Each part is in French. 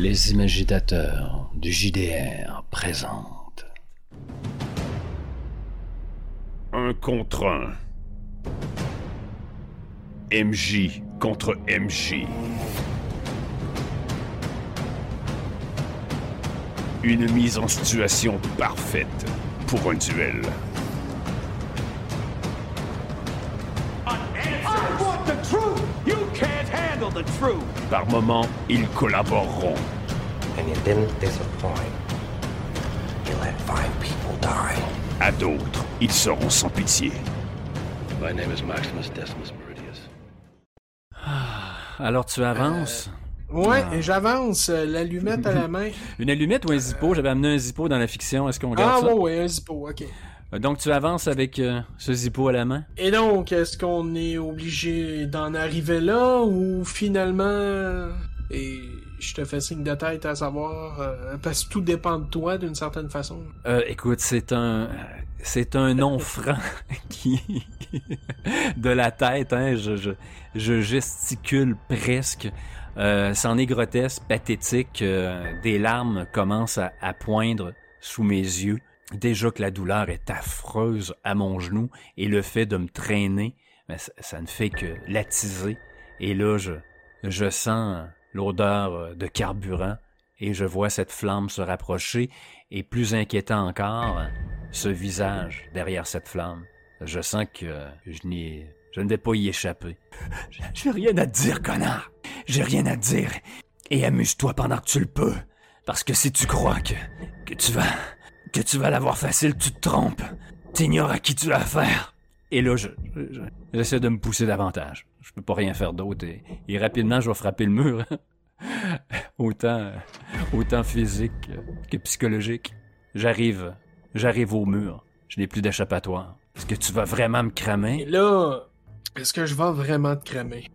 Les imagitateurs du JDR présentent. Un contre un. MJ contre MJ. Une mise en situation parfaite pour un duel. Par moments, ils collaboreront. and you didn't disappoint. You let five people die. À d'autres, ils seront sans pitié. My name is Maximus Decimus Meridius. Alors tu avances? Ouais, et j'avance, euh, l'allumette à la main. Une allumette ou un zippo? J'avais amené un zippo dans la fiction. Est-ce qu'on Ah garde ça? ouais, ouais, un zippo, ok. Euh, Donc tu avances avec euh, ce zippo à la main? Et donc, est-ce qu'on est obligé d'en arriver là ou finalement... Et je te fais signe de tête à savoir, euh, parce que tout dépend de toi d'une certaine façon. Euh, écoute, c'est un c'est un nom franc qui de la tête, hein. Je, je, je gesticule presque. Euh, c'en est grotesque, pathétique. euh, des larmes commencent à, à poindre sous mes yeux. Déjà que la douleur est affreuse à mon genou et le fait de me traîner, ben, ça, ne fait que l'attiser. Et là, je, je sens l'odeur euh, de carburant et je vois cette flamme se rapprocher et plus inquiétant encore, ce visage derrière cette flamme. Je sens que je n'ai, je ne vais pas y échapper. J'ai rien à te dire, connard. J'ai rien à te dire. Et amuse-toi pendant que tu le peux. Parce que si tu crois que, que tu vas, que tu vas l'avoir facile, tu te trompes. T'ignores à qui tu as affaire. Et là, je, je- j'essaie de me pousser davantage. Je peux pas rien faire d'autre et, et rapidement, je vais frapper le mur. autant, autant physique que psychologique. J'arrive, j'arrive au mur. Je n'ai plus d'échappatoire. Est-ce que tu vas vraiment me Et cramer? là, est-ce que je vais vraiment te cramer?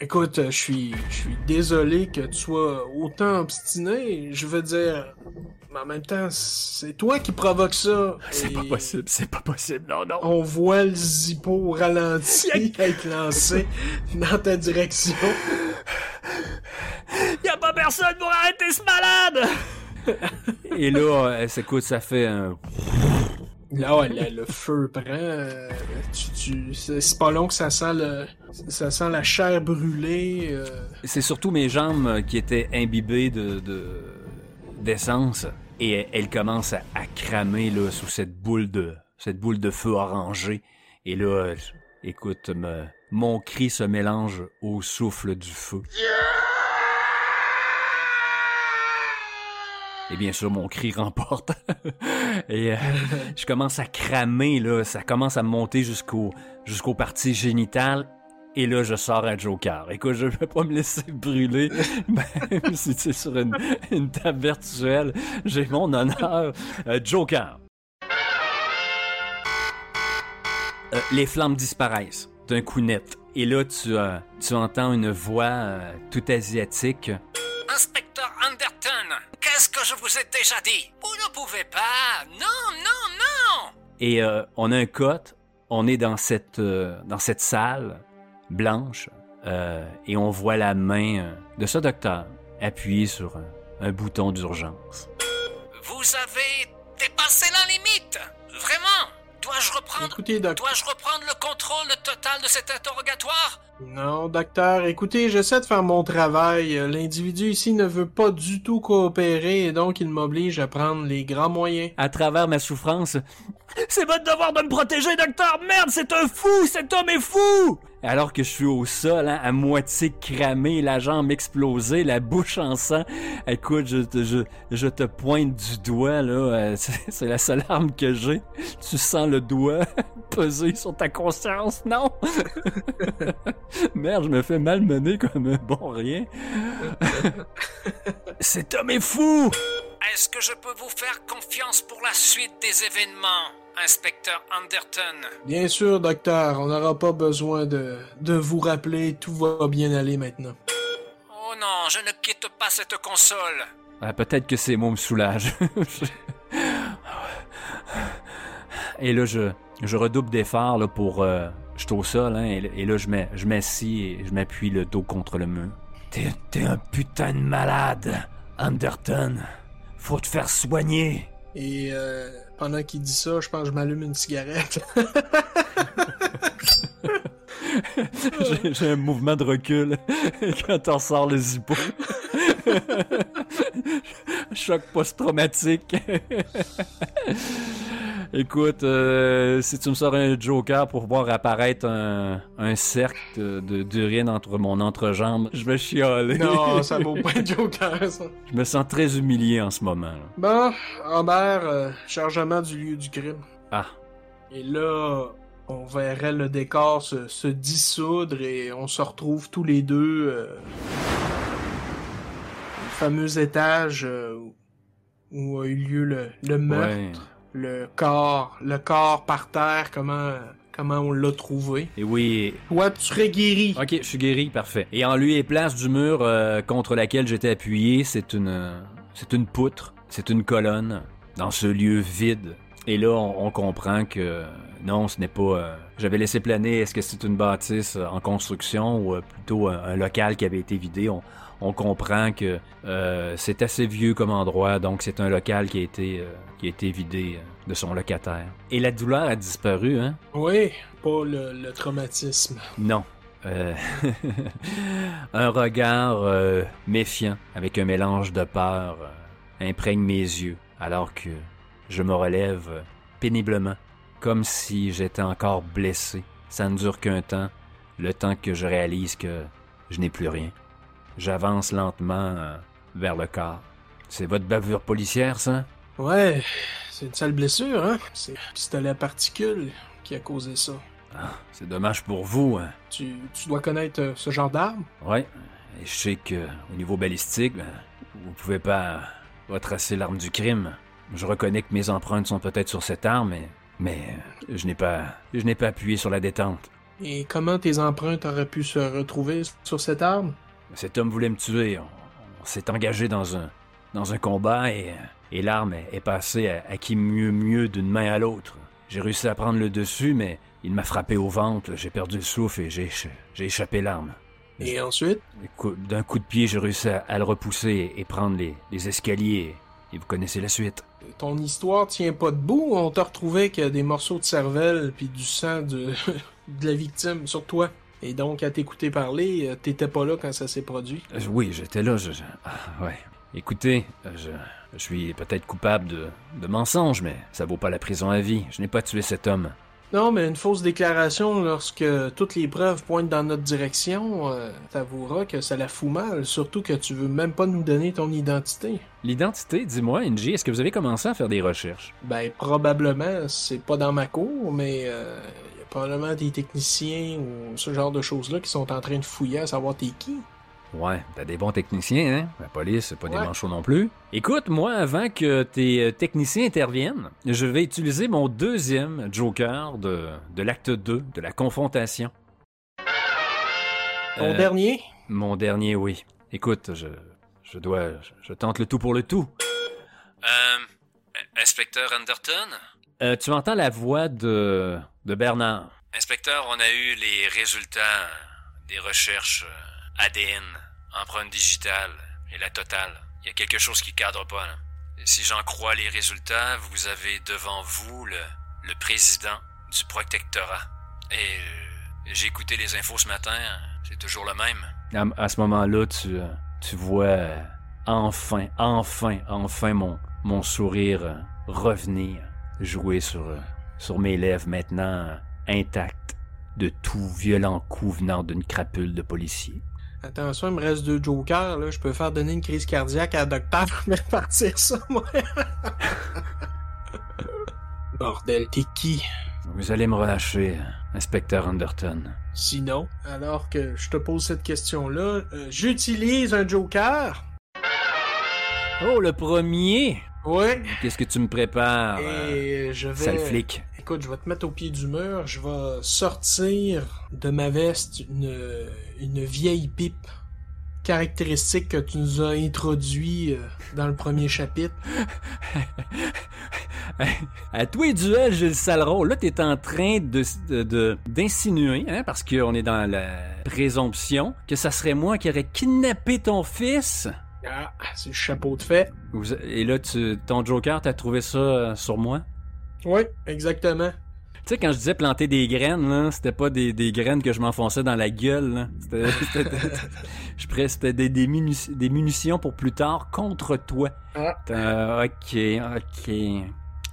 Écoute, je suis, je suis désolé que tu sois autant obstiné. Je veux dire, mais en même temps, c'est toi qui provoque ça. C'est Et pas possible, c'est pas possible, non, non. On voit le zippo ralenti être lancé dans ta direction. Y a pas personne pour arrêter ce malade! Et là, euh, ça, écoute, ça fait un... Là, ouais, le, le feu prend. euh, tu, tu, c'est pas long que ça sent le, ça sent la chair brûlée. euh. C'est surtout mes jambes euh, qui étaient imbibées de, de- d'essence et elles commencent à, cramer là sous cette boule de cette boule de feu orangé et là écoute mon cri se mélange au souffle du feu. Et bien sûr, mon cri remporte. et euh, je commence à cramer, là. Ça commence à monter jusqu'au jusqu'aux parties génitales. Et là, je sors un Joker. Écoute, je vais pas me laisser brûler, même si c'est sur une, une table virtuelle. J'ai mon honneur. Euh, Joker. Euh, les flammes disparaissent d'un coup net. Et là, tu, euh, tu entends une voix tout asiatique. Inspecteur Anderton, qu'est-ce que je vous ai déjà dit? Vous ne pouvez pas Non, non, non Et euh, on a un cote, on est dans cette, dans cette salle blanche euh, et on voit la main euh, de ce docteur appuyée sur un, un bouton d'urgence. Vous avez dépassé la limite Vraiment Dois-je reprendre... Écoutez, docteur. Dois-je reprendre le contrôle total de cet interrogatoire? Non, docteur, écoutez, j'essaie de faire mon travail. L'individu ici ne veut pas du tout coopérer et donc il m'oblige à prendre les grands moyens. À travers ma souffrance, c'est votre devoir de me protéger, docteur. Merde, c'est un fou, cet homme est fou. Alors que je suis au sol, hein, à moitié cramé, la jambe explosée, la bouche en sang. Écoute, je te, je, te pointe du doigt, là. euh, c'est la seule arme que j'ai. Tu sens le doigt peser sur ta conscience, non? Merde, je me fais malmener comme un bon rien. Cet homme est fou! Est-ce que je peux vous faire confiance pour la suite des événements, inspecteur Anderton? Bien sûr, docteur, on n'aura pas besoin de, de vous rappeler, tout va bien aller maintenant. Oh non, je ne quitte pas cette console Ah, Peut-être que ces mots me soulagent. et là, je, je redouble d'efforts là, pour... euh, je suis au sol, hein, et, et là, je mets- je m'assis et je m'appuie le dos contre le mur. T'es, t'es un putain de malade, Anderton. Faut te faire soigner. Et euh, pendant qu'il dit ça, je pense que je m'allume une cigarette. j'ai, j'ai un mouvement de recul quand on sort le zippo. Choc post-traumatique. Écoute, euh, si tu me sors un joker pour voir apparaître un, un cercle de- d'urine entre mon entrejambe, je vais chialer. non, ça vaut pas être Joker, ça. Je me sens très humilié en ce moment. là. Bon, Robert, euh, chargement du lieu du crime. Ah, Et là, on verrait le décor se, se dissoudre et on se retrouve tous les deux euh, au fameux étage euh, où a eu lieu le, le meurtre, ouais. Le corps, le corps par terre, comment, comment on l'a trouvé. Et oui, Toi, tu serais guéri. Ok, je suis guéri, parfait. Et en lieu et place du mur euh, contre laquelle j'étais appuyé, c'est une, c'est une poutre, c'est une colonne dans ce lieu vide. Et là, on, on comprend que non, ce n'est pas. euh, J'avais laissé planer. Est-ce que c'est une bâtisse euh, en construction ou euh, plutôt un, un local qui avait été vidé On, on comprend que euh, c'est assez vieux comme endroit, donc c'est un local qui a été qui a été vidé euh, de son locataire. Et la douleur a disparu, hein? Oui, pas le, le traumatisme. non. Euh, un regard euh, méfiant avec un mélange de peur euh, imprègne mes yeux alors que je me relève péniblement, comme si j'étais encore blessé. Ça ne dure qu'un temps, le temps que je réalise que je n'ai plus rien. J'avance lentement vers le corps. C'est votre bavure policière, ça? Ouais, c'est une sale blessure, hein? C'est le pistolet à particules qui a causé ça. Ah, c'est dommage pour vous, hein? Tu, tu dois connaître euh, ce genre d'arme? Ouais. Et je sais que au niveau balistique, ben, vous pouvez pas retracer l'arme du crime. Je reconnais que mes empreintes sont peut-être sur cette arme, mais, mais euh, je n'ai pas, je n'ai pas appuyé sur la détente. Et comment tes empreintes auraient pu se retrouver sur cette arme? Cet homme voulait me tuer. On, on s'est engagé dans un, dans un combat et, et l'arme est, passée à, à qui mieux mieux d'une main à l'autre. J'ai réussi à prendre le dessus, mais il m'a frappé au ventre. J'ai perdu le souffle et j'ai, j'ai échappé l'arme. Et ensuite? D'un coup de pied, j'ai réussi à, à le repousser et prendre les, les escaliers. Et vous connaissez la suite. Ton histoire tient pas debout? On t'a retrouvé avec euh, des morceaux de cervelle puis du sang de, de la victime sur toi. Et donc, à t'écouter parler, euh, t'étais pas là quand ça s'est produit. Euh, Oui, j'étais là. Je- ah, ouais. Écoutez, euh, je, je suis peut-être coupable de, de mensonge, mais ça vaut pas la prison à vie. Je n'ai pas tué cet homme. Non, mais une fausse déclaration lorsque toutes les preuves pointent dans notre direction, euh, t'avoueras que ça la fout mal, surtout que tu veux même pas nous donner ton identité. L'identité, dis-moi, NJ, est-ce que vous avez commencé à faire des recherches? Ben, probablement, c'est pas dans ma cour, mais euh, y a probablement des techniciens ou ce genre de choses-là qui sont en train de fouiller à savoir t'es qui. Ouais, t'as des bons techniciens, hein? La police, c'est pas des manchots non plus. Écoute, moi, avant que tes euh, techniciens interviennent, je vais utiliser mon deuxième joker de, de l'acte 2, de la confrontation. Ton Euh, dernier? Mon dernier, oui. Écoute, je, je dois, je, je tente le tout pour le tout. Euh, inspecteur Anderton? Euh, tu entends la voix de, de Bernard. Inspecteur, on a eu les résultats des recherches euh, ADN, empreinte digitale et la totale. Il y a quelque chose qui cadre pas, si j'en crois les résultats, vous avez devant vous le, le président du protectorat. Et euh, j'ai écouté les infos ce matin, c'est toujours le même. À, ce moment-là, tu, euh, tu vois euh, enfin, enfin, enfin mon, mon sourire revenir, jouer sur, sur mes lèvres maintenant intactes de tout violent coup venant d'une crapule de policier. Attention, il me reste deux jokers, là. Je peux faire donner une crise cardiaque à la docteur, mais partir ça, moi. Bordel, t'es qui? Vous allez me relâcher, euh, inspecteur Anderton. Sinon, alors que je te pose cette question-là, euh, j'utilise un joker. Oh, le premier! Ouais. Qu'est-ce que tu me prépares, euh, Et je vais. sale flic? Écoute, je vais te mettre au pied du mur. Je vais sortir de ma veste une, une vieille pipe caractéristique que tu nous as introduit euh, dans le premier chapitre. à tous les duels, j'ai le sale rôle. Là, t'es en train de, d'insinuer, hein, parce qu'on est dans la présomption, que ça serait moi qui aurais kidnappé ton fils. Ah, c'est le chapeau de fait. Et là, tu, ton Joker, t'as trouvé ça euh, sur moi? Oui, exactement. Tu sais, quand je disais planter des graines, là, c'était pas des, des graines que je m'enfonçais dans la gueule. là. C'était, c'était- je pré- c'était des, des, munici- des munitions pour plus tard contre toi. Ah. Euh, ok, ok.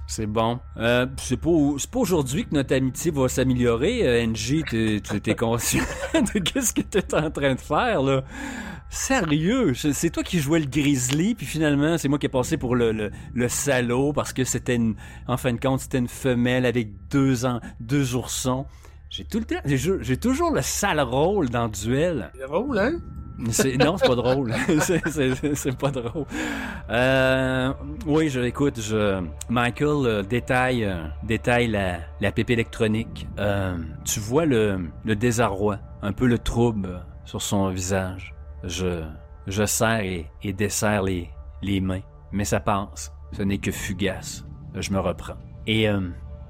C'est bon. Euh, c'est pas, c'est pas aujourd'hui que notre amitié va s'améliorer. Euh, NJ, t'es, t'es- t'es conscient de qu'est-ce que t'es en train de faire, là? Sérieux, c'est toi qui jouais le grizzly, puis finalement, c'est moi qui ai passé pour le, le, le salaud parce que c'était une, en fin de compte, c'était une femelle avec deux ans, deux oursons. J'ai tout le temps, j'ai, toujours le sale rôle dans le duel. C'est drôle, hein? Non, c'est pas drôle. c'est, pas drôle. Euh, oui, je écoute. Je, Michael euh, détaille, euh, détaille la, la pipe électronique. Tu vois le, le désarroi, un peu le trouble sur son visage. Je, je serre et, et desserre les, les mains, mais ça passe. Ce n'est que fugace. Je me reprends. Et euh,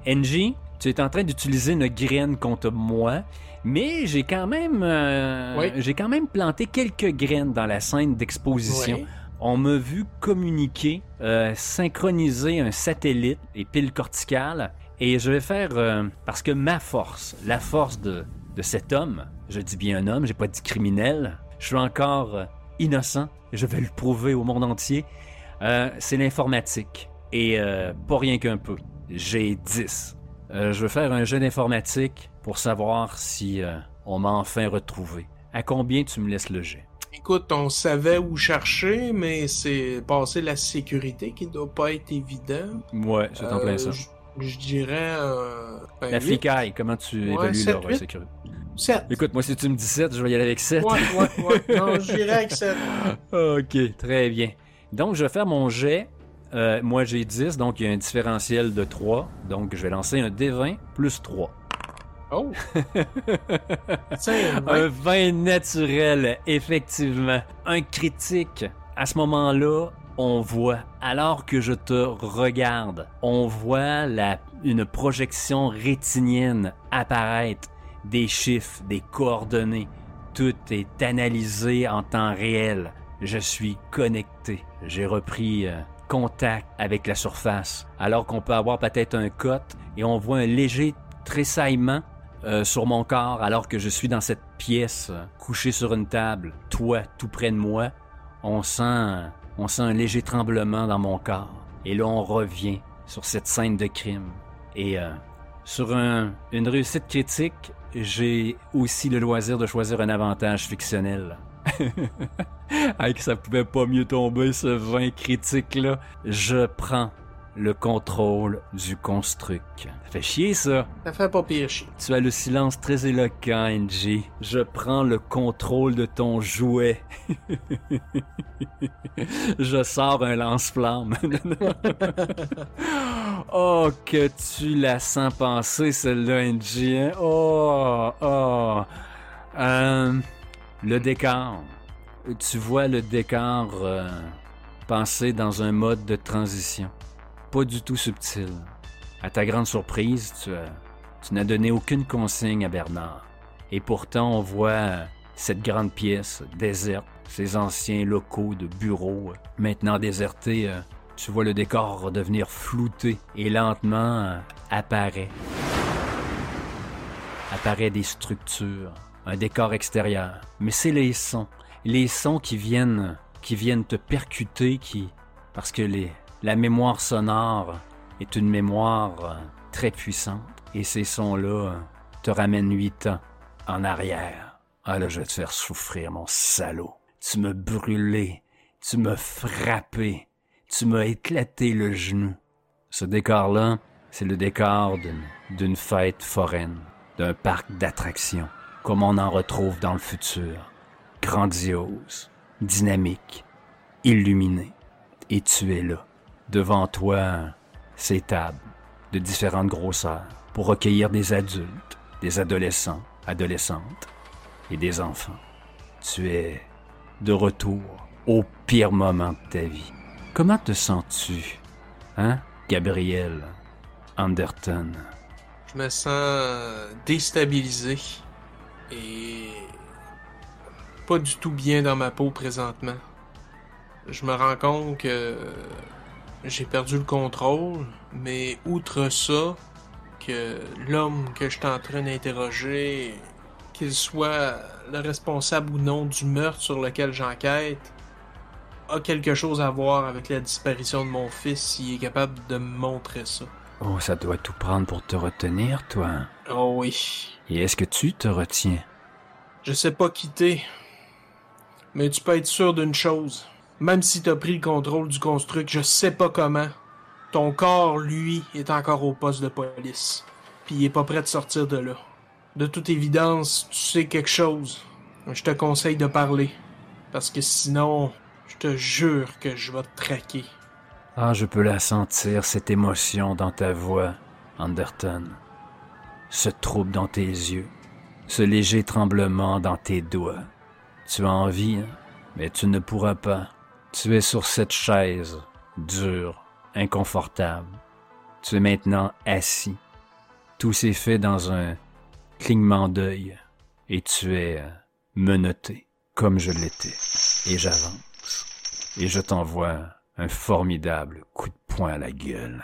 NG, tu es en train d'utiliser une graine contre moi, mais j'ai quand même, euh, Oui. j'ai quand même planté quelques graines dans la scène d'exposition. On m'a vu communiquer, euh, synchroniser un satellite et pile corticale. Et je vais faire, euh, parce que ma force, la force de, de cet homme, je dis bien un homme, j'ai pas dit criminel, je suis encore euh, innocent, je vais le prouver au monde entier, euh, c'est l'informatique. Et euh, pas rien qu'un peu. J'ai 10. Euh, je veux faire un jeu d'informatique pour savoir si on m'a enfin retrouvé. À combien tu me laisses le jet? Écoute, on savait où chercher, mais c'est passer la sécurité qui doit pas être évident. Ouais, c'est en plein ça. Je dirais... La flicaille, comment tu Ouais, évalues sept, leur huit. sécurité? Sept. Écoute, moi, si tu me dis 7, je vais y aller avec 7. Ouais, ouais, ouais. Non, j'irais avec sept. ok, très bien. Donc, je vais faire mon jet. Euh, moi, j'ai 10, donc il y a un différentiel de 3. Donc, je vais lancer un D20 plus 3. Oh! Tiens, Un 20 naturel, effectivement. Un critique. À ce moment-là, on voit, alors que je te regarde, on voit la, une projection rétinienne apparaître, des chiffres, des coordonnées. Tout est analysé en temps réel. Je suis connecté. J'ai repris euh, contact avec la surface, alors qu'on peut avoir peut-être un cote et on voit un léger tressaillement euh, sur mon corps alors que je suis dans cette pièce, euh, couché sur une table, toi tout près de moi. On sent, on sent un léger tremblement dans mon corps. Et là, on revient sur cette scène de crime. Et sur un- une réussite critique, j'ai aussi le loisir de choisir un avantage fictionnel. Hey, que ça pouvait pas mieux tomber ce 20 critique-là. Je prends le contrôle du construct. Ça fait chier ça. ça fait pas pire chier. Tu as le silence très éloquent, NG. Je prends le contrôle de ton jouet. Je sors un lance-flamme. oh, que tu la sens passer, celle-là, NG. hein? Oh, oh. Euh, le décor. Tu vois le décor euh, pensé dans un mode de transition. Pas du tout subtil. À ta grande surprise, tu, as- tu n'as donné aucune consigne à Bernard. Et pourtant, on voit euh, cette grande pièce déserte, ces anciens locaux de bureaux euh, maintenant désertés. euh, tu vois le décor redevenir flouté et lentement euh, apparaît. Apparaît des structures, un décor extérieur. Mais c'est les sons, les sons qui viennent, qui viennent te percuter, qui, parce que les, la mémoire sonore est une mémoire euh, très puissante. Et ces sons-là euh, te ramènent huit ans en arrière. Ah là, je vais te faire souffrir, mon salaud. Tu m'as brûlé, tu m'as frappé, tu m'as éclaté le genou. Ce décor-là, c'est le décor d'une- fête foraine, d'un parc d'attractions, comme on en retrouve dans le futur. Grandiose, dynamique, illuminé. Et tu es là, devant toi, ces tables de différentes grosseurs pour recueillir des adultes, des adolescents, adolescentes et des enfants. Tu es de retour au pire moment de ta vie. Comment te sens-tu? Hein? Gabriel Anderton? Je me sens déstabilisé et pas du tout bien dans ma peau présentement. Je me rends compte que j'ai perdu le contrôle, mais outre ça, que l'homme que je suis en train d'interroger, qu'il soit le responsable ou non du meurtre sur lequel j'enquête, a quelque chose à voir avec la disparition de mon fils s'il est capable de me montrer ça. Oh, ça doit tout prendre pour te retenir, toi. Oh oui. Et est-ce que tu te retiens? Je sais pas quitter. Mais tu peux être sûr d'une chose. Même si t'as pris le contrôle du construct, je sais pas comment. Ton corps, lui, est encore au poste de police. Puis il est pas prêt de sortir de là. De toute évidence, tu sais quelque chose. Je te conseille de parler. Parce que sinon, je te jure que je vais te traquer. Ah, je peux la sentir, cette émotion dans ta voix, Anderton. Ce trouble dans tes yeux, ce léger tremblement dans tes doigts. Tu as envie, hein? mais tu ne pourras pas. Tu es sur cette chaise, dure, inconfortable. Tu es maintenant assis. Tout s'est fait dans un clignement d'œil, et tu es euh, menotté, comme je l'étais. Et j'avance, et je t'envoie un formidable coup de poing à la gueule.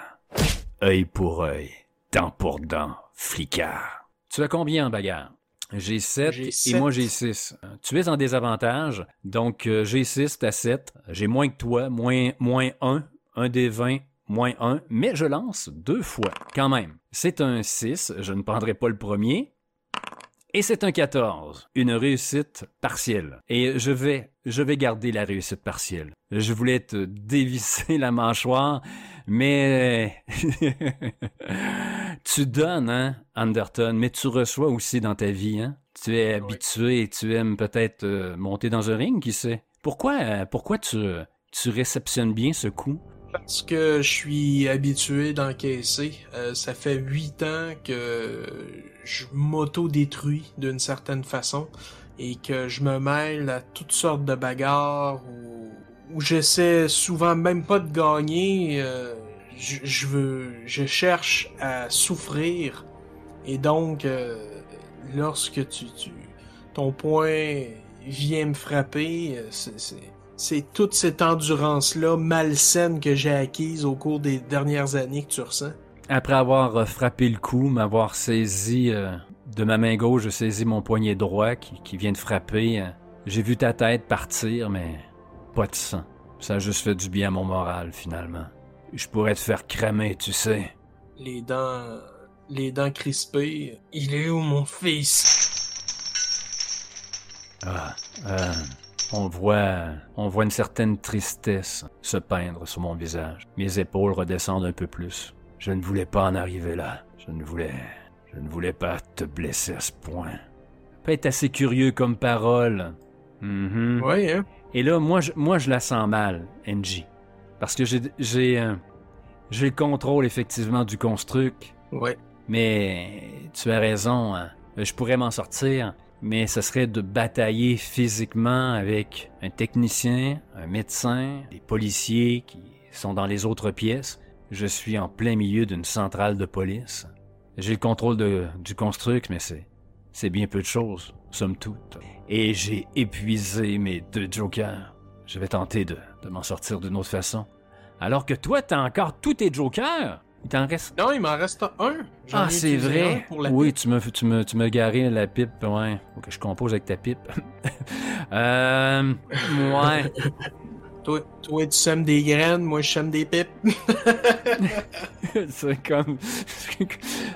Œil pour œil, dent pour dent, flicard. Tu as combien en bagarre? J'ai 7 J'ai et moi j'ai 6. Tu es en désavantage, donc euh, j'ai 6, t'as 7. J'ai moins que toi, moins, moins 1, 1 des 20, moins 1, mais je lance deux fois, quand même. C'est un 6, je ne prendrai pas le premier. Et c'est un 14, une réussite partielle. Et je vais, je vais garder la réussite partielle. Je voulais te dévisser la mâchoire, mais tu donnes, hein, Anderton, mais tu reçois aussi dans ta vie, hein. Tu es habitué et tu aimes peut-être euh, monter dans un ring, qui sait? Pourquoi, euh, pourquoi tu, tu réceptionnes bien ce coup? Parce que je suis habitué d'encaisser. Euh, ça fait huit ans que je m'auto-détruis d'une certaine façon et que je me mêle à toutes sortes de bagarres où, où j'essaie souvent même pas de gagner. euh, je, je veux, je cherche à souffrir et donc euh, lorsque tu, ton point vient me frapper, euh, c'est, toute cette endurance-là malsaine que j'ai acquise au cours des dernières années que tu ressens. Après avoir frappé le coup, m'avoir saisi de ma main gauche, j'ai saisi mon poignet droit qui, qui vient de frapper. J'ai vu ta tête partir, mais pas de sang. Ça a juste fait du bien à mon moral, finalement. Je pourrais te faire cramer, tu sais. Les dents, les dents crispées. Il est où mon fils? Ah, euh, on voit, on voit une certaine tristesse se peindre sur mon visage. Mes épaules redescendent un peu plus. Je ne voulais pas en arriver là. Je ne voulais, je ne voulais pas te blesser à ce point. Peut être assez curieux comme parole. Mhm. Ouais, hein? Et là, moi, je, moi, je la sens mal, NJ. Parce que j'ai, j'ai, euh, j'ai le contrôle effectivement du construct. Ouais. Mais tu as raison, hein. je pourrais m'en sortir, mais ce serait de batailler physiquement avec un technicien, un médecin, des policiers qui sont dans les autres pièces. Je suis en plein milieu d'une centrale de police. J'ai le contrôle de- du construct, mais c'est, c'est bien peu de choses, somme toute. Et j'ai épuisé mes deux jokers. Je vais tenter de, de m'en sortir d'une autre façon. Alors que toi, t'as encore tous tes jokers! Il t'en reste Non, il m'en reste un. J'en ah, c'est vrai. pour la Oui, tu me, tu me, tu me garé la pipe. Ouais. Faut que je compose avec ta pipe. euh, ouais. Toi, toi, tu sèmes des graines, moi, je sème des pipes. c'est comme,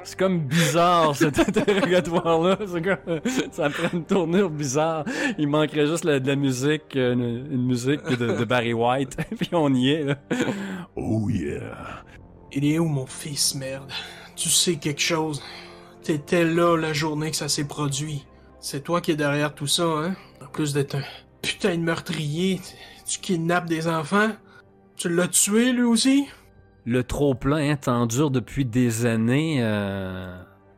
c'est comme bizarre cet interrogatoire-là. C'est comme, ça prend une tournure bizarre. Il manquerait juste la- de la musique, euh, une, une musique de, de Barry White, puis on y est. Là. Oh yeah. Il est où mon fils, merde? Tu sais quelque chose? T'étais là la journée que ça s'est produit. C'est toi qui es derrière tout ça, hein? En plus d'être un putain de meurtrier, tu kidnappes des enfants? Tu l'as tué, lui aussi? Le trop-plein t'endure depuis des années, euh,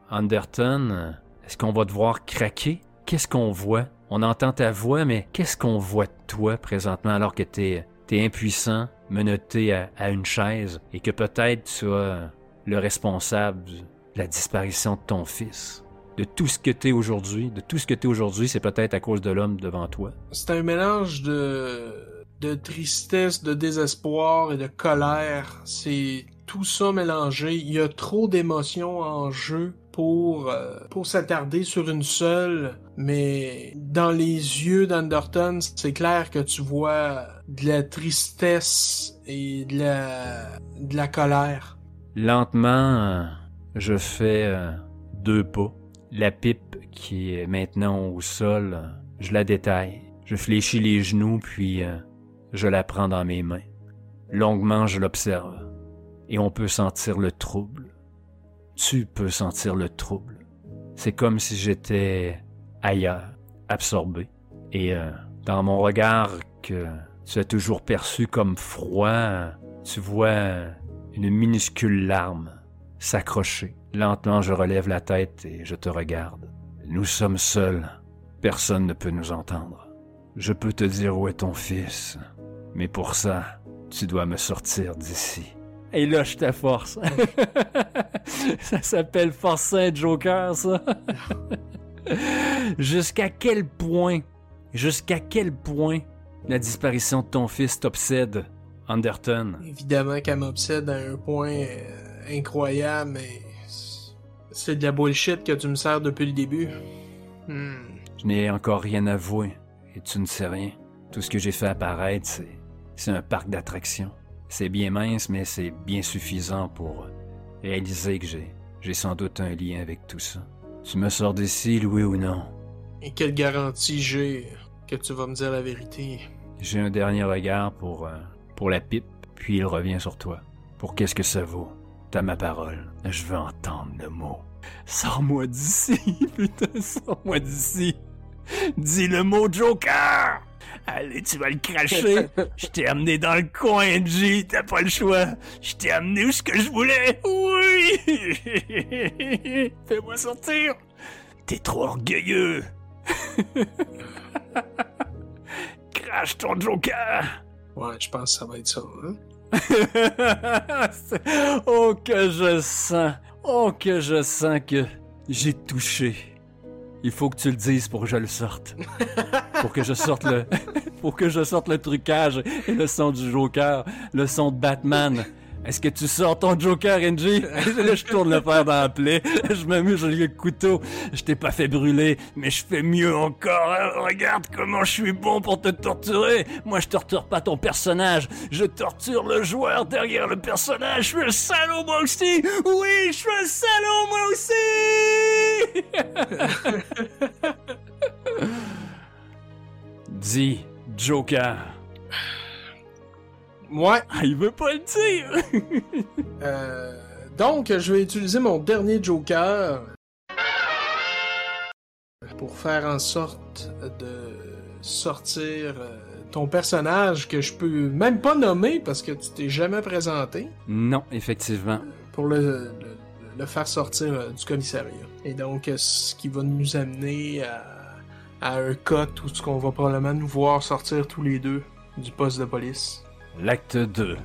Anderton. Est-ce qu'on va te voir craquer? Qu'est-ce qu'on voit? On entend ta voix, mais qu'est-ce qu'on voit de toi présentement alors que t'es t'es impuissant, menotté à, à une chaise, et que peut-être tu as le responsable de la disparition de ton fils? De tout ce que t'es aujourd'hui, de tout ce que t'es aujourd'hui, c'est peut-être à cause de l'homme devant toi. C'est un mélange de, de tristesse, de désespoir et de colère. C'est tout ça mélangé. Il y a trop d'émotions en jeu pour, euh, pour s'attarder sur une seule, mais dans les yeux d'Anderton, c'est clair que tu vois de la tristesse et de la, de la colère. Lentement, euh, je fais euh, deux pas. La pipe qui est maintenant au sol, je la détaille. Je fléchis les genoux, puis je la prends dans mes mains. Longuement, je l'observe. Et on peut sentir le trouble. Tu peux sentir le trouble. C'est comme si j'étais ailleurs, absorbé. Et euh, dans mon regard que tu as toujours perçu comme froid, tu vois une minuscule larme s'accrocher. Lentement, je relève la tête et je te regarde. Nous sommes seuls. Personne ne peut nous entendre. Je peux te dire où est ton fils, mais pour ça, tu dois me sortir d'ici. Et là, je te force. ça s'appelle forcer un Joker, ça. Jusqu'à quel point, jusqu'à quel point la disparition de ton fils t'obsède, Anderton? Évidemment qu'elle m'obsède à un point euh, incroyable, mais c'est de la bullshit que tu me sers depuis le début. Hmm. Je n'ai encore rien avoué et tu ne sais rien. Tout ce que j'ai fait apparaître, c'est, c'est un parc d'attractions. C'est bien mince, mais c'est bien suffisant pour réaliser que j'ai, j'ai sans doute un lien avec tout ça. Tu me sors d'ici, Louis ou non? Et quelle garantie j'ai que tu vas me dire la vérité? J'ai un dernier regard pour, euh, pour la pipe, puis il revient sur toi. Pour qu'est-ce que ça vaut? T'as ma parole. Je veux entendre le mot. Sors-moi d'ici, putain, sors-moi d'ici. Dis le mot Joker! Allez, tu vas le cracher. Je t'ai amené dans le coin, G. T'as pas le choix. Je t'ai amené où ce que je voulais. Oui! Fais-moi sortir. T'es trop orgueilleux. Crache ton Joker. Ouais, je pense que ça va être ça, hein? oh, que je sens. Oh, que je sens que j'ai touché. Il faut que tu le dises pour que je le sorte. pour que je sorte le. pour que je sorte le trucage et le son du Joker, le son de Batman. Est-ce que tu sors ton Joker, NG? Là, je tourne le fer dans la plaie. Je m'amuse avec le couteau. Je t'ai pas fait brûler, mais je fais mieux encore. Regarde comment je suis bon pour te torturer. Moi, je torture pas ton personnage. Je torture le joueur derrière le personnage. Je suis un salaud, moi aussi. Oui, je suis un salaud, moi aussi. Dis, Joker. Ouais. Ah, il veut pas le dire. Euh, donc, je vais utiliser mon dernier Joker pour faire en sorte de sortir euh, ton personnage que je peux même pas nommer parce que tu t'es jamais présenté non, effectivement. pour le, le, le faire sortir euh, du commissariat. Et donc, euh, ce qui va nous amener à, à un cut où ce qu'on va probablement nous voir sortir tous les deux du poste de police. L'acte 2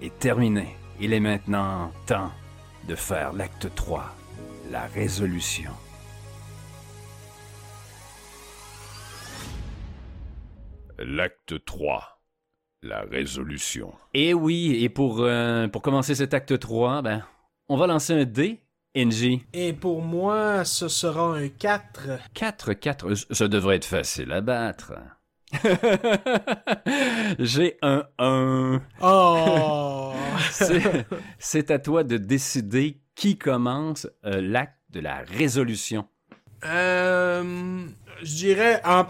est terminé. Il est maintenant temps de faire l'acte 3, la résolution. L'acte 3. La résolution. Et oui, et pour, euh, pour commencer cet acte 3, ben, on va lancer un dé, NG. Et pour moi, ce sera un 4. 4, 4, ça devrait être facile à battre. J'ai un 1. Oh! C'est- à toi de décider qui commence euh, l'acte de la résolution. Euh, je dirais, en-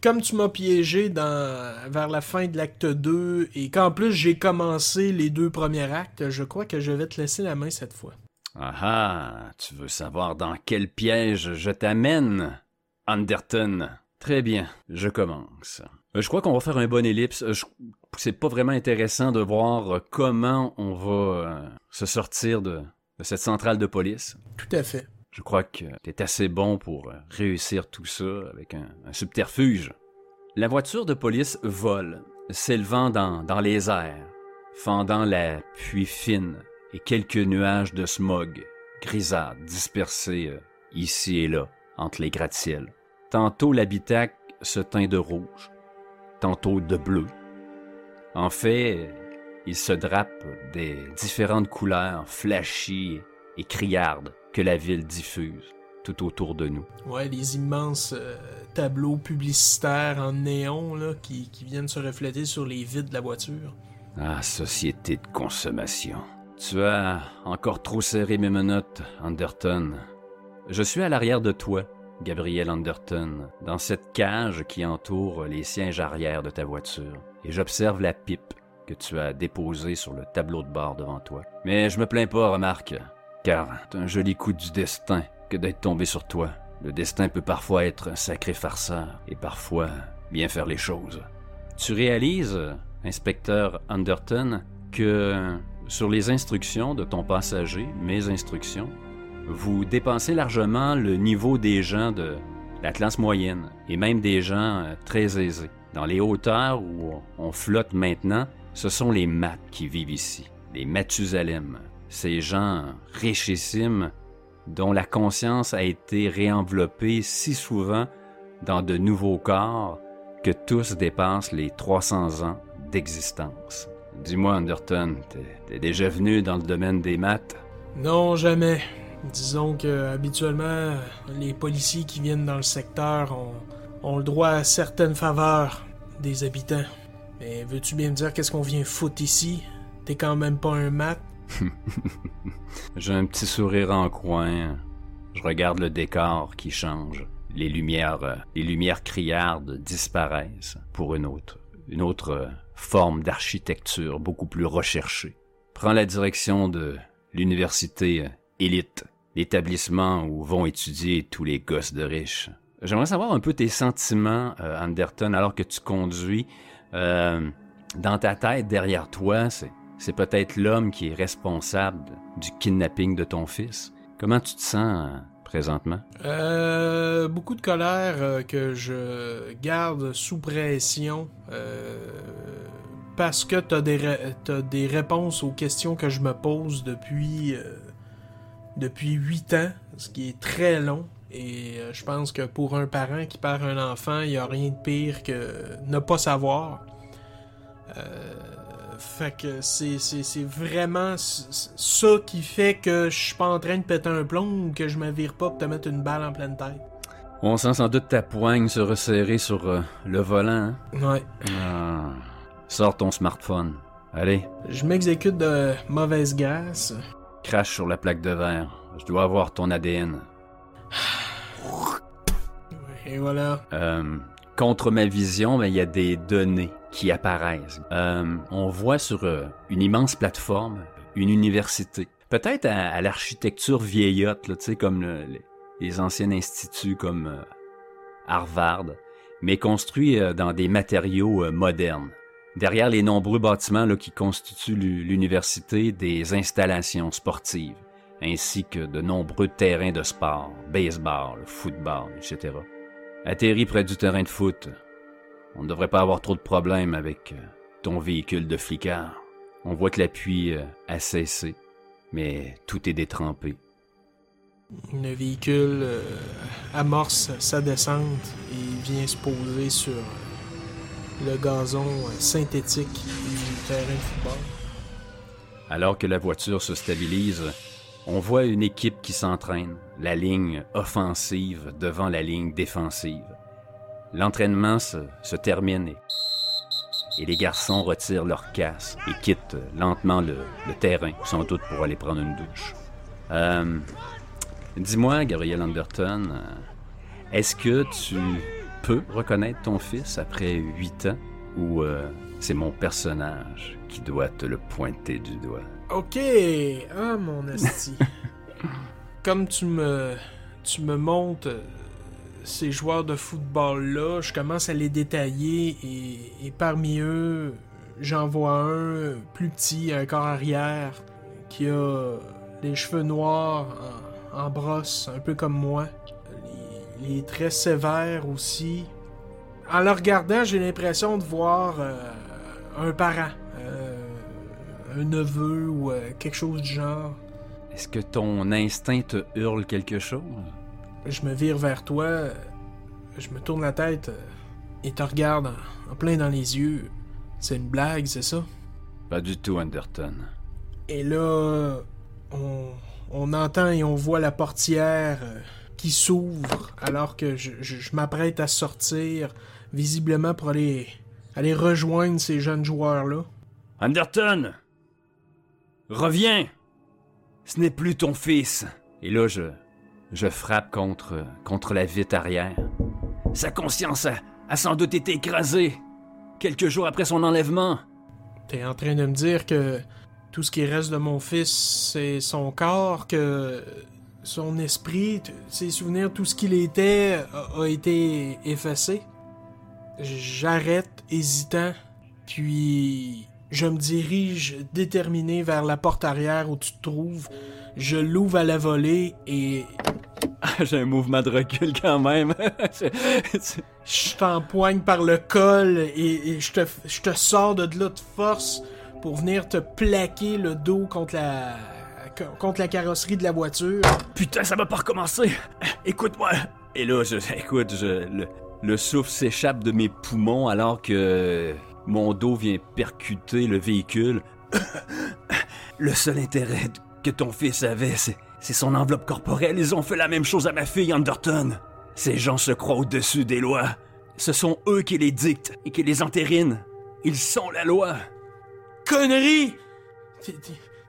comme tu m'as piégé dans, vers la fin de l'acte 2 et qu'en plus j'ai commencé les deux premiers actes, je crois que je vais te laisser la main cette fois. Ah ah, tu veux savoir dans quel piège je t'amène, Anderton? Très bien, je commence. Euh, Je crois qu'on va faire un bon ellipse. Euh, je- C'est pas vraiment intéressant de voir comment on va se sortir de, de cette centrale de police. Tout à fait. Je crois que t'es assez bon pour euh, réussir tout ça avec un, subterfuge. La voiture de police vole s'élevant dans, les airs, fendant la pluie fine et quelques nuages de smog grisâtres dispersés euh, ici et là entre les gratte-ciels. Tantôt l'habitacle se teint de rouge, tantôt de bleu. En fait, il se drape des différentes couleurs flashy et criardes que la ville diffuse tout autour de nous. Ouais, les immenses euh, tableaux publicitaires en néon là, qui, qui viennent se refléter sur les vides de la voiture. Ah, société de consommation. Tu as encore trop serré mes menottes, Anderton. Je suis à l'arrière de toi, Gabriel Anderton, dans cette cage qui entoure les sièges arrière de ta voiture, et j'observe la pipe que tu as déposée sur le tableau de bord devant toi. Mais je me plains pas, remarque, car c'est un joli coup du destin que d'être tombé sur toi. Le destin peut parfois être un sacré farceur, et parfois bien faire les choses. Tu réalises, inspecteur Anderton, que sur les instructions de ton passager, mes instructions, vous dépensez largement le niveau des gens de la classe moyenne et même des gens euh, très aisés. Dans les hauteurs où on flotte maintenant, ce sont les maths qui vivent ici, les Mathusalem, ces gens richissimes dont la conscience a été réenveloppée si souvent dans de nouveaux corps que tous dépassent les 300 ans d'existence. Dis-moi, Anderton, t'es déjà venu dans le domaine des maths? Non, jamais. Disons que habituellement, les policiers qui viennent dans le secteur ont, ont le droit à certaines faveurs des habitants. Mais veux-tu bien me dire qu'est-ce qu'on vient foutre ici? T'es quand même pas un mat? J'ai un petit sourire en coin. Je regarde le décor qui change. Les lumières, euh, les lumières criardes disparaissent pour une autre, une autre euh, forme d'architecture beaucoup plus recherchée. Prends la direction de l'université euh, élite, l'établissement où vont étudier tous les gosses de riches. J'aimerais savoir un peu tes sentiments, Anderton, alors que tu conduis. dans ta tête, derrière toi, c'est c'est peut-être l'homme qui est responsable du kidnapping de ton fils. Comment tu te sens euh, présentement? Euh, beaucoup de colère euh, que je garde sous pression parce que des, as des réponses aux questions que je me pose depuis depuis ans, ce qui est très long. Et je pense que pour un parent qui perd un enfant, il n'y a rien de pire que ne pas savoir. Fait que c'est, c'est, vraiment ça qui fait que je suis pas en train de péter un plomb ou que je me vire pas pour te mettre une balle en pleine tête. On sent sans doute ta poigne se resserrer sur euh, le volant. Hein? Ouais. Ah. Sors ton smartphone. Allez. Je m'exécute de mauvaise grâce. Crache sur la plaque de verre. Je dois avoir ton ADN. Et voilà. Euh, contre ma vision, il y a des données qui apparaissent. Euh, on voit sur euh, une immense plateforme une université. Peut-être à, l'architecture vieillotte, là, comme les anciens instituts comme euh, Harvard, mais construit dans des matériaux modernes. Derrière les nombreux bâtiments qui constituent l'université, des installations sportives, ainsi que de nombreux terrains de sport, baseball, football, etc. Atterri près du terrain de foot, on ne devrait pas avoir trop de problèmes avec euh, ton véhicule de flicard. On voit que l'appui euh, a cessé, mais tout est détrempé. Le véhicule euh, amorce sa descente et vient se poser sur le gazon synthétique du terrain de football. Alors que la voiture se stabilise, on voit une équipe qui s'entraîne, la ligne offensive devant la ligne défensive. L'entraînement se, termine et, les garçons retirent leur casse et quittent lentement le, terrain, sans doute pour aller prendre une douche. Euh, dis-moi, Gabriel Anderton, euh, est-ce que tu peux reconnaître ton fils après huit ans ou euh, c'est mon personnage qui doit te le pointer du doigt? Ok, ah mon esti. Comme tu me, tu me montes ces joueurs de football-là, je commence à les détailler et, parmi eux, j'en vois un plus petit, un corps arrière, qui a les cheveux noirs en, brosse, un peu comme moi. Les, traits sévères aussi. En le regardant, j'ai l'impression de voir euh, un parent, euh, un neveu ou euh, quelque chose du genre. Est-ce que ton instinct te hurle quelque chose? Je me vire vers toi, je me tourne la tête et te regarde en, en plein dans les yeux. C'est une blague, c'est ça? Pas du tout, Anderton. Et là, on, on entend et on voit la portière euh, qui s'ouvre alors que je, je- je m'apprête à sortir, visiblement pour aller, aller rejoindre ces jeunes joueurs-là. Anderton! Reviens! Ce n'est plus ton fils. Et là, je, je frappe contre, contre la vitre arrière. Sa conscience a, sans doute été écrasée. Quelques jours après son enlèvement. T'es en train de me dire que tout ce qui reste de mon fils, c'est son corps, que son esprit, ses souvenirs, tout ce qu'il était a été effacé. J'arrête, hésitant, puis je me dirige déterminé vers la porte arrière où tu te trouves. Je l'ouvre à la volée et J'ai un mouvement de recul quand même. je t'empoigne par le col et, et je, te, je te sors de là de force pour venir te plaquer le dos contre la contre la carrosserie de la voiture. Putain, ça va pas recommencer. Écoute-moi. Et là, je, écoute, je, le, le souffle s'échappe de mes poumons alors que mon dos vient percuter le véhicule. Le seul intérêt que ton fils avait, c'est, son enveloppe corporelle. Ils ont fait la même chose à ma fille, Anderton. Ces gens se croient au-dessus des lois. Ce sont eux qui les dictent et qui les entérinent. Ils sont la loi. Connerie!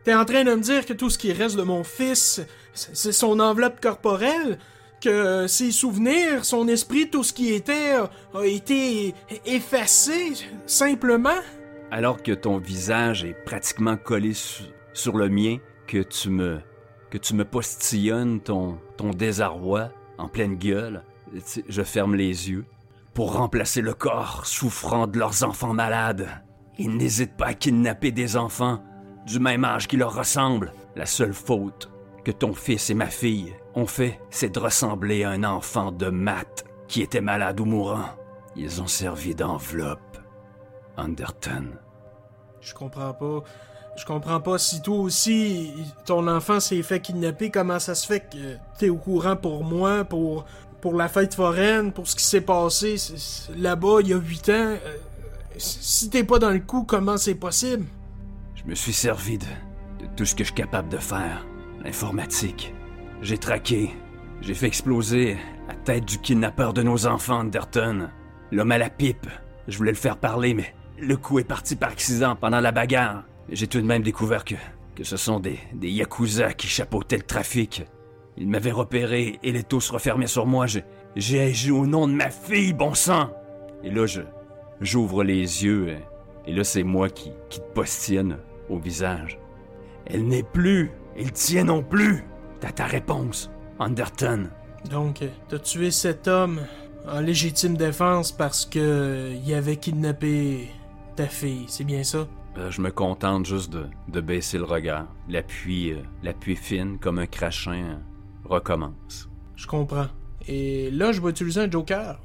T'es- en train de me dire que tout ce qui reste de mon fils, c'est son enveloppe corporelle? Que ses souvenirs, son esprit, tout ce qui était a, a été effacé, simplement? Alors que ton visage est pratiquement collé su- sur le mien, que tu me que tu me postillonnes ton ton désarroi en pleine gueule, je ferme les yeux Pour remplacer le corps souffrant de leurs enfants malades. Ils n'hésitent pas à kidnapper des enfants du même âge qui leur ressemblent. La seule faute que ton fils et ma fille ont fait, c'est de ressembler à un enfant de maths qui était malade ou mourant. Ils ont servi d'enveloppe. Anderton. Je comprends pas. Je comprends pas si toi aussi, ton enfant s'est fait kidnapper, comment ça se fait que t'es au courant pour moi, pour, pour la fête foraine, pour ce qui s'est passé? Là-bas il y a huit ans. Euh, Si t'es pas dans le coup, comment c'est possible? Je me suis servi de, de tout ce que je suis capable de faire. L'informatique. J'ai traqué. J'ai fait exploser la tête du kidnappeur de nos enfants, Anderton. L'homme à la pipe. Je voulais le faire parler, mais le coup est parti par accident pendant la bagarre. J'ai tout de même découvert que, ce sont des, des Yakuza qui chapeautaient le trafic. Ils m'avaient repéré et les taux se refermaient sur moi. J'ai, agi au nom de ma fille, bon sang! Et là, j'ouvre les yeux, et, là, c'est moi qui, te postillonne au visage. Elle n'est plus. Et le tien non plus. T'as ta réponse, Anderton. Donc, t'as tué cet homme en légitime défense parce que il avait kidnappé ta fille, c'est bien ça? Euh, je me contente juste de, de baisser le regard. L'appui, euh, l'appui fine, comme un crachin, euh, recommence. Je comprends. Et là, je vais utiliser un joker.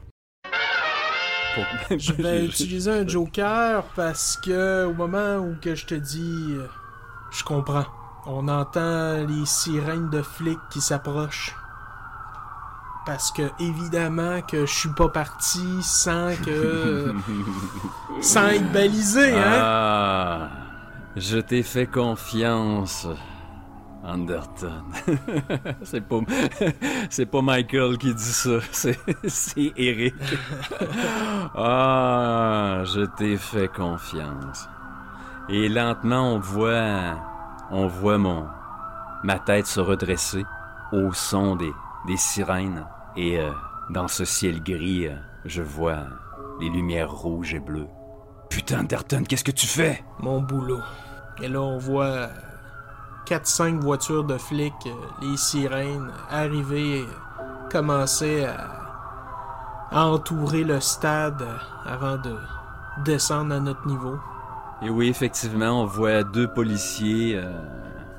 Pour- Je vais utiliser un joker parce que au moment où que je te dis, euh, je comprends. On entend les sirènes de flics qui s'approchent. Parce que évidemment que je suis pas parti sans que sans être balisé, hein? Ah, je t'ai fait confiance, Anderton. c'est pas, c'est pas Michael qui dit ça, c'est, c'est Eric. ah, je t'ai fait confiance. Et lentement, on voit, on voit mon, ma tête se redresser au son des, des sirènes. Et euh, dans ce ciel gris, euh, je vois les lumières rouges et bleues. Putain, Anderton, qu'est-ce que tu fais? Mon boulot. Et là, on voit 4-5 voitures de flics, euh, les sirènes, arriver, euh, commencer à, à entourer le stade euh, avant de descendre à notre niveau. Et oui, effectivement, on voit deux policiers, euh,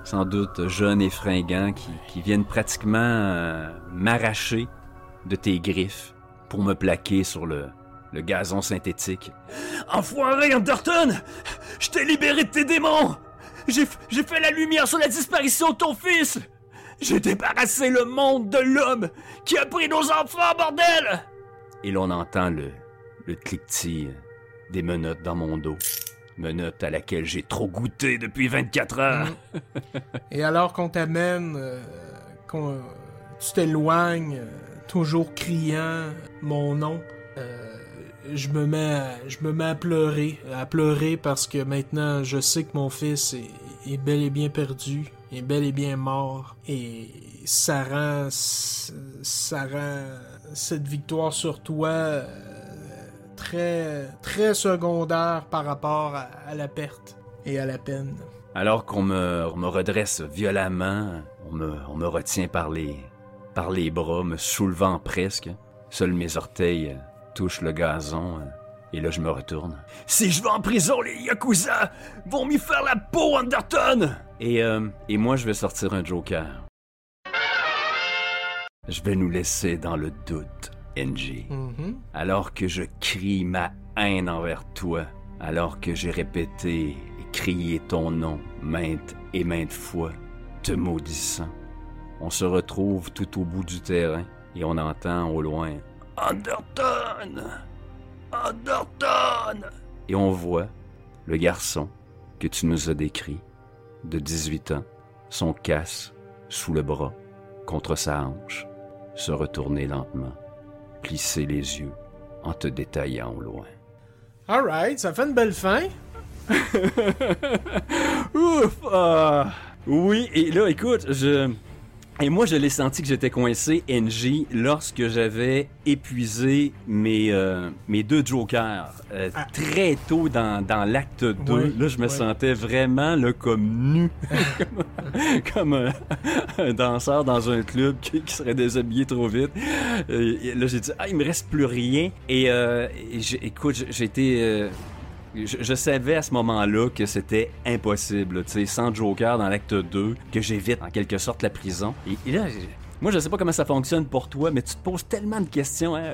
sans doute jeunes et fringants, qui, qui viennent pratiquement euh, m'arracher de tes griffes pour me plaquer sur le, gazon synthétique. Enfoiré, Underton! Je t'ai libéré de tes démons! J'ai fait la lumière sur la disparition de ton fils! J'ai débarrassé le monde de l'homme qui a pris nos enfants, bordel! Et l'on entend le, le cliquetis des menottes dans mon dos. Menottes à laquelle j'ai trop goûté depuis 24 heures. Et alors qu'on t'amène, euh, qu'on tu t'éloignes, euh, toujours criant mon nom, euh, je me mets, à, je me à pleurer, à pleurer parce que maintenant je sais que mon fils est, bel et bien perdu, est bel et bien mort, et ça rend, cette victoire sur toi euh, très, très secondaire par rapport à, la perte et à la peine. Alors qu'on me, me redresse violemment, on me, on me retient par les, par les bras, me soulevant presque. Seuls mes orteils euh, touchent le gazon, euh, et là je me retourne. Si je vais en prison, les Yakuza vont m'y faire la peau, Underton! Et, euh, et moi je vais sortir un joker. Je vais nous laisser dans le doute, NG. Mhm. Alors que je crie ma haine envers toi, alors que j'ai répété et crié ton nom maintes et maintes fois, te maudissant, on se retrouve tout au bout du terrain et on entend au loin Underton! Underton! Et on voit le garçon que tu nous as décrit, de 18 ans, son casse sous le bras, contre sa hanche, se retourner lentement, plisser les yeux en te détaillant au loin. Alright, ça fait une belle fin. Ouf! ah. Oui, et là, écoute, je. Et moi, je l'ai senti que j'étais coincé, NG, lorsque j'avais épuisé mes, euh, mes deux jokers euh, Ah. très tôt dans, dans l'acte 2. Ouais, là, je me sentais vraiment là, comme nu, comme, un, un danseur dans un club qui, qui serait déshabillé trop vite. Euh, et là, j'ai dit, ah, il me reste plus rien. Et, euh, et écoute, été... euh, je, je savais à ce moment-là que c'était impossible, tu sais, sans Joker dans l'acte 2, que j'évite en quelque sorte la prison. Et, et là, moi je sais pas comment ça fonctionne pour toi, mais tu te poses tellement de questions. Hein.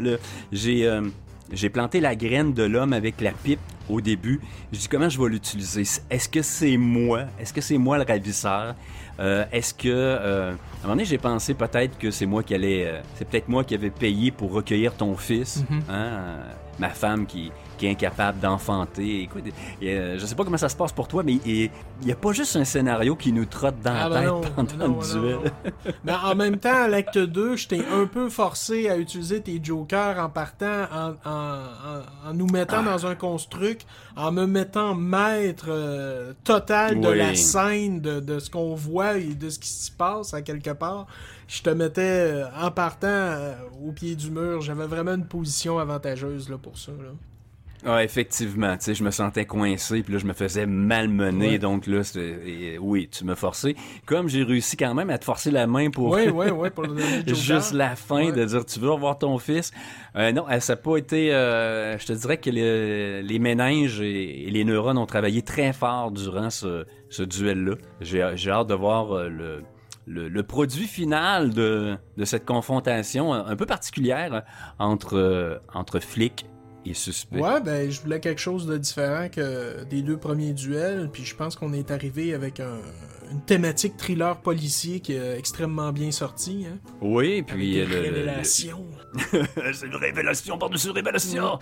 J'ai euh, j'ai planté la graine de l'homme avec la pipe au début. Je dis comment je vais l'utiliser? Est-ce que c'est moi? Est-ce que c'est moi le ravisseur? Euh, Est-ce que euh, à un moment donné j'ai pensé peut-être que c'est moi qui allais, euh, c'est peut-être moi qui avais payé pour recueillir ton fils, Mhm. hein, ma femme qui qui est incapable d'enfanter. Écoute, euh, je sais pas comment ça se passe pour toi, mais il n'y a pas juste un scénario qui nous trotte dans Ah, la ben tête non, pendant ben non, le ben duel. non. Mais en même temps, à l'acte 2, je t'ai un peu forcé à utiliser tes jokers en partant, en, en- en- en nous mettant Ah. dans un construct, en me mettant maître euh, total de Oui. la scène, de, de ce qu'on voit et de ce qui s'y passe à quelque part. Je te mettais euh, en partant euh, au pied du mur. J'avais vraiment une position avantageuse là, pour ça. Là. Ah, effectivement, tu sais, je me sentais coincé, puis là, je me faisais malmener, Ouais. donc là, c'est- et, oui, tu m'as forcé. Comme j'ai réussi quand même à te forcer la main pour Oui, oui, oui, pour le juste la fin Ouais. de dire tu veux revoir ton fils? Euh, non, ça n'a pas été. euh, je te dirais que les, les méninges et, et les neurones ont travaillé très fort durant ce, ce duel-là. J'ai hâte de voir euh, le. Le, le produit final de, de cette confrontation un, un peu particulière euh, entre, euh, entre flics et suspects. Ouais, ben je voulais quelque chose de différent que des deux premiers duels, puis je pense qu'on est arrivé avec un- une thématique thriller policier qui est extrêmement bien sortie, hein, Oui, avec puis des euh, le-. C'est une révélation par-dessus révélation!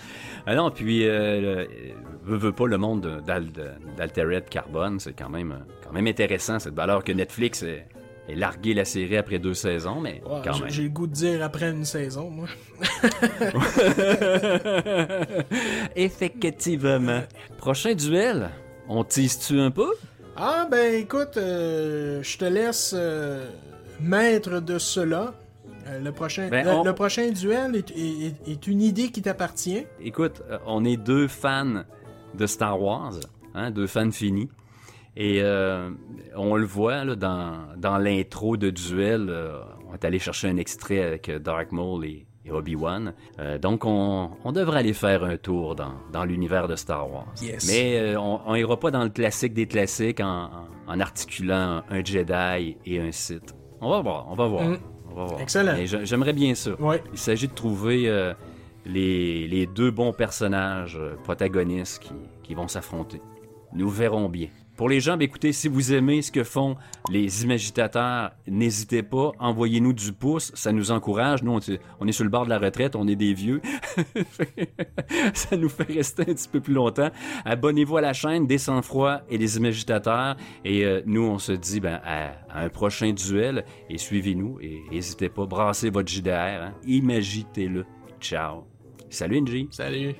Ah non, puis euh, le- veut, veut pas le monde d'Al- d'Altered Carbone, c'est quand même quand même intéressant cette valeur que Netflix ait, largué la série après deux saisons, mais Ouais, quand j'ai- même. J'ai le goût de dire après une saison, moi. Effectivement. Prochain duel, on tease-tu un peu? Ah ben écoute, euh, je te laisse euh, maître de cela. Euh, le, prochain, Ben, le, on- le prochain duel est, est- est une idée qui t'appartient. Écoute, euh, on est deux fans de Star Wars, hein, deux fans finis. Et euh, on le voit là, dans, dans l'intro de Duel. euh, on est allé chercher un extrait avec euh, Dark Maul et, et Obi-Wan. Euh, donc, on, on devrait aller faire un tour dans, dans l'univers de Star Wars. Yes. Mais on, on ira pas dans le classique des classiques en, articulant un Jedi et un Sith. On va voir, on va voir. Mm. On va voir. Excellent. J'aimerais bien ça. Ouais. Il s'agit de trouver les, les deux bons personnages protagonistes qui, qui vont s'affronter. Nous verrons bien. Pour les gens, ben, écoutez, si vous aimez ce que font les imagitateurs, n'hésitez pas, envoyez-nous du pouce, ça nous encourage. Nous, on, est- sur le bord de la retraite, on est des vieux. ça nous fait rester un petit peu plus longtemps. Abonnez-vous à la chaîne des sang-froid et des imagitateurs. Et euh, nous, on se dit ben, à, un prochain duel. Et suivez-nous et n'hésitez pas, brassez votre JDR. Hein. Imagitez-le. Ciao. Salut, NJ. Salut.